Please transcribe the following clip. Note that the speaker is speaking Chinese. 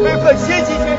快快歇息歇息。